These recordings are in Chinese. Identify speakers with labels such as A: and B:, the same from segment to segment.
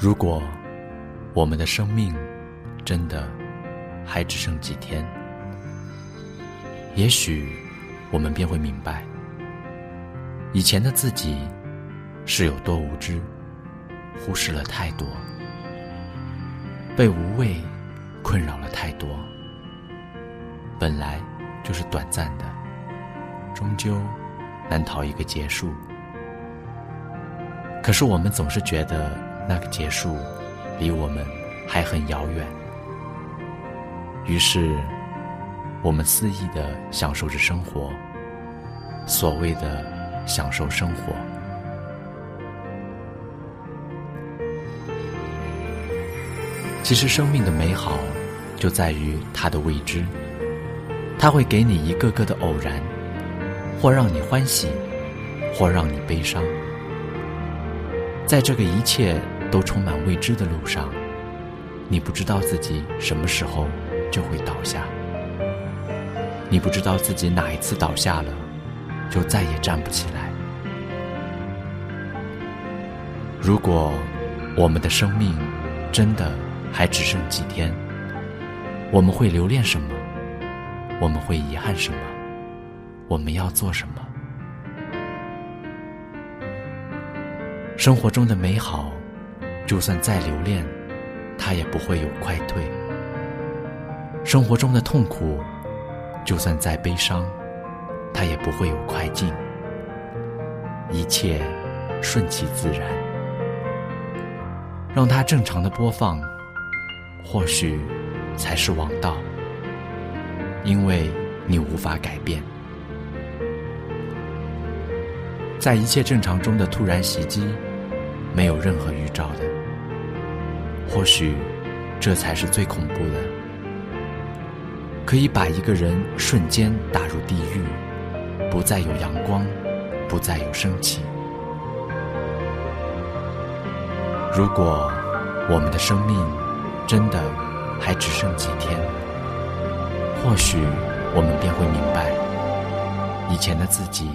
A: 如果我们的生命真的还只剩几天，也许我们便会明白，以前的自己是有多无知，忽视了太多，被无畏困扰了太多。本来就是短暂的，终究难逃一个结束。可是我们总是觉得那个结束离我们还很遥远，于是我们肆意的享受着生活，所谓的享受生活。其实生命的美好就在于它的未知，它会给你一个个的偶然，或让你欢喜，或让你悲伤。在这个一切都充满未知的路上，你不知道自己什么时候就会倒下，你不知道自己哪一次倒下了，就再也站不起来。如果我们的生命真的还只剩几天，我们会留恋什么？我们会遗憾什么？我们要做什么？生活中的美好，就算再留恋，它也不会有快退；生活中的痛苦，就算再悲伤，它也不会有快进。一切顺其自然，让它正常的播放，或许才是王道，因为你无法改变。在一切正常中的突然袭击。没有任何预兆的，或许这才是最恐怖的，可以把一个人瞬间打入地狱，不再有阳光，不再有生气。如果我们的生命真的还只剩几天，或许我们便会明白，以前的自己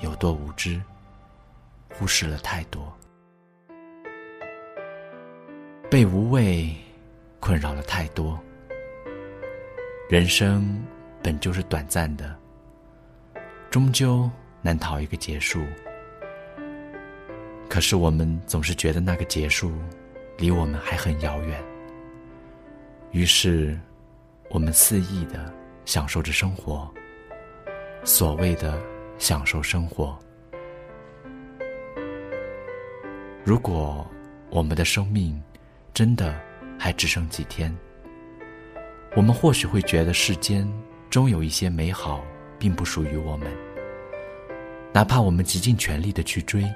A: 有多无知，忽视了太多。被无畏困扰了太多，人生本就是短暂的，终究难逃一个结束。可是我们总是觉得那个结束离我们还很遥远，于是我们肆意的享受着生活，所谓的享受生活。如果我们的生命，真的还只剩几天，我们或许会觉得世间终有一些美好并不属于我们，哪怕我们极尽全力的去追，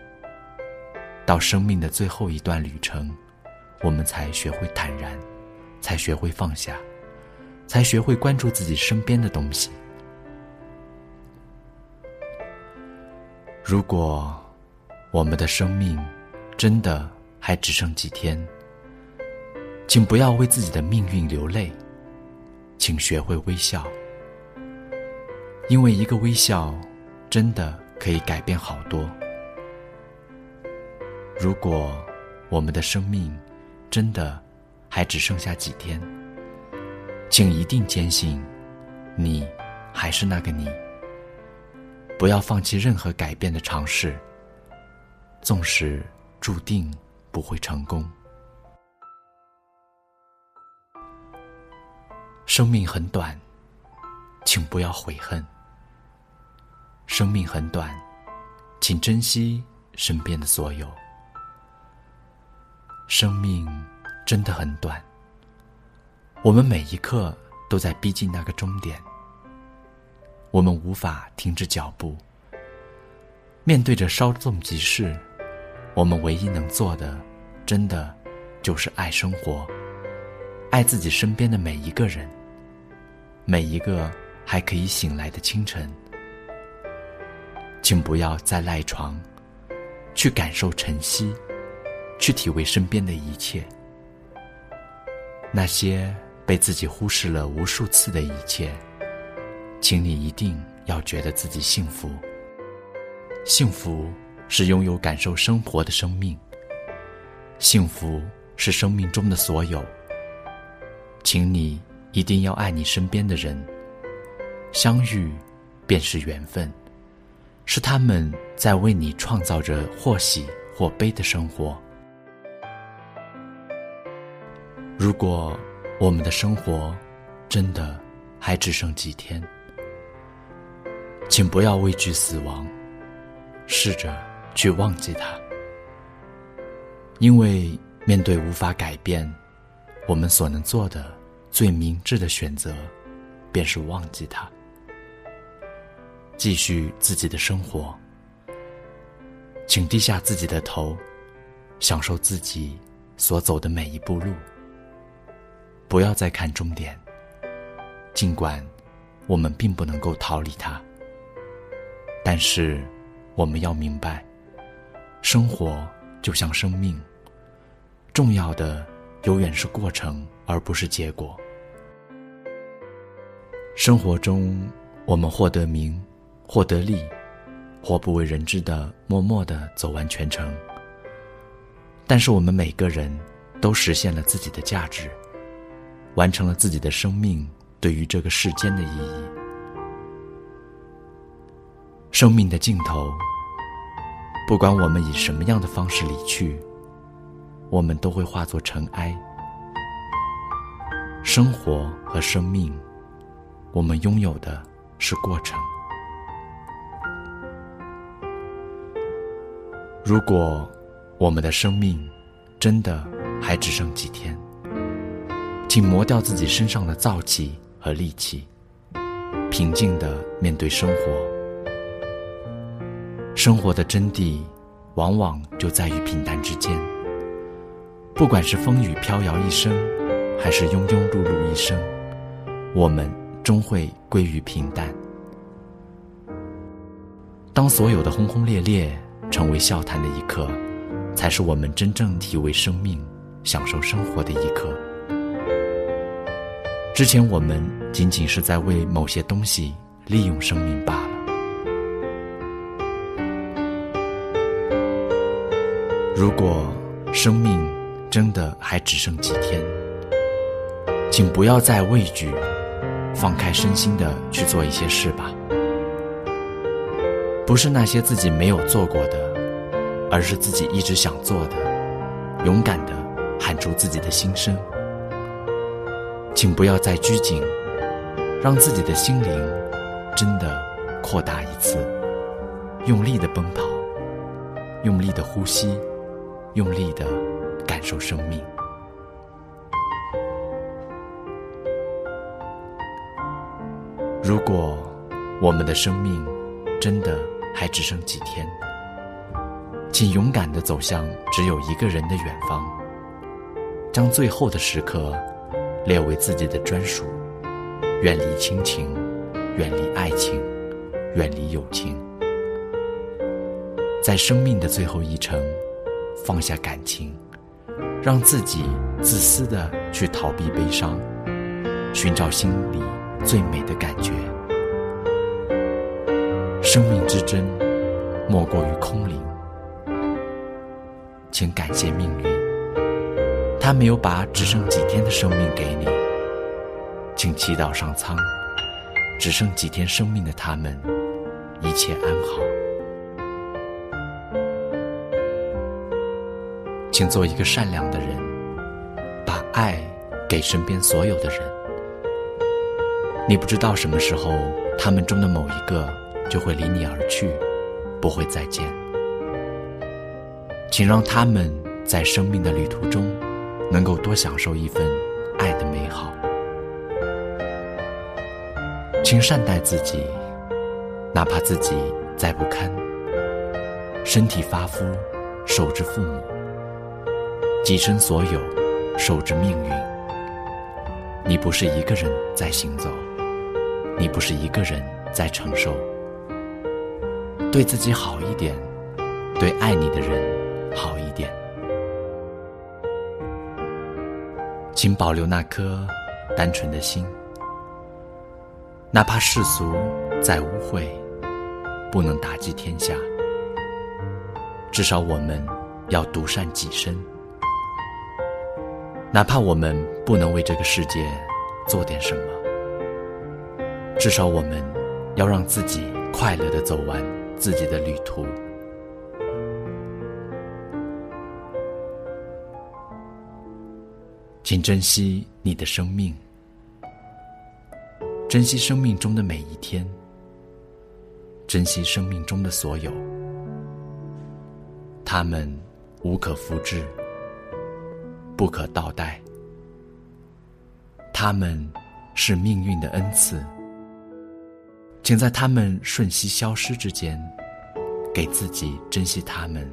A: 到生命的最后一段旅程，我们才学会坦然，才学会放下，才学会关注自己身边的东西。如果我们的生命真的还只剩几天，请不要为自己的命运流泪，请学会微笑，因为一个微笑真的可以改变好多。如果我们的生命真的还只剩下几天，请一定坚信，你还是那个你。不要放弃任何改变的尝试，纵使注定不会成功。生命很短，请不要悔恨。生命很短，请珍惜身边的所有。生命真的很短，我们每一刻都在逼近那个终点。我们无法停止脚步。面对着稍纵即逝，我们唯一能做的，真的就是爱生活，爱自己身边的每一个人。每一个还可以醒来的清晨，请不要再赖床，去感受晨曦，去体味身边的一切。那些被自己忽视了无数次的一切，请你一定要觉得自己幸福。幸福是拥有感受生活的生命，幸福是生命中的所有，请你一定要爱你身边的人。相遇便是缘分，是他们在为你创造着或喜或悲的生活。如果我们的生活真的还只剩几天，请不要畏惧死亡，试着去忘记它。因为面对无法改变，我们所能做的最明智的选择，便是忘记他，继续自己的生活。请低下自己的头，享受自己所走的每一步路。不要再看终点，尽管我们并不能够逃离它，但是我们要明白，生活就像生命，重要的永远是过程，而不是结果。生活中，我们获得名，获得利，或不为人知的默默的走完全程，但是我们每个人都实现了自己的价值。完成了自己的生命对于这个世间的意义。生命的尽头，不管我们以什么样的方式离去，我们都会化作尘埃。生活和生命，我们拥有的是过程。如果我们的生命真的还只剩几天，请磨掉自己身上的燥气和戾气，平静的面对生活。生活的真谛，往往就在于平淡之间。不管是风雨飘摇一生，还是庸庸碌碌一生，我们终会归于平淡。当所有的轰轰烈烈成为笑谈的一刻，才是我们真正体味生命、享受生活的一刻。之前我们仅仅是在为某些东西利用生命罢了。如果生命真的还只剩几天，请不要再畏惧，放开身心的去做一些事吧。不是那些自己没有做过的，而是自己一直想做的，勇敢的喊出自己的心声。请不要再拘谨，让自己的心灵真的扩大一次，用力的奔跑，用力的呼吸，用力的感受生命。如果我们的生命真的还只剩几天，请勇敢的走向只有一个人的远方，将最后的时刻。列为自己的专属，远离亲情，远离爱情，远离友情，在生命的最后一程，放下感情，让自己自私的去逃避悲伤，寻找心理最美的感觉。生命之真，莫过于空灵，请感谢命运。他没有把只剩几天的生命给你，请祈祷上苍，只剩几天生命的他们一切安好。请做一个善良的人，把爱给身边所有的人。你不知道什么时候，他们中的某一个就会离你而去，不会再见。请让他们在生命的旅途中。能够多享受一份爱的美好，请善待自己，哪怕自己再不堪，身体发肤，受之父母；己身所有，受之命运。你不是一个人在行走，你不是一个人在承受。对自己好一点，对爱你的人好一点。请保留那颗单纯的心，哪怕世俗再污秽，不能打击天下。至少我们要独善己身，哪怕我们不能为这个世界做点什么，至少我们要让自己快乐的走完自己的旅途。请珍惜你的生命，珍惜生命中的每一天，珍惜生命中的所有，他们无可复制。不可倒带，他们是命运的恩赐，请在他们瞬息消失之间，给自己珍惜他们、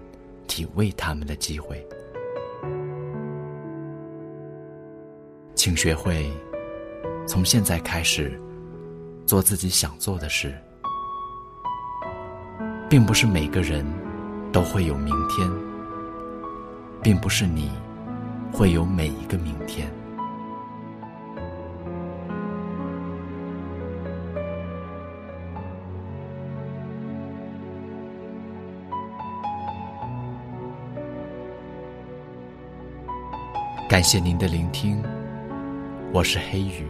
A: 体味他们的机会。请学会从现在开始做自己想做的事，并不是每个人都会有明天，并不是你。会有每一个明天。感谢您的聆听，我是黑雨。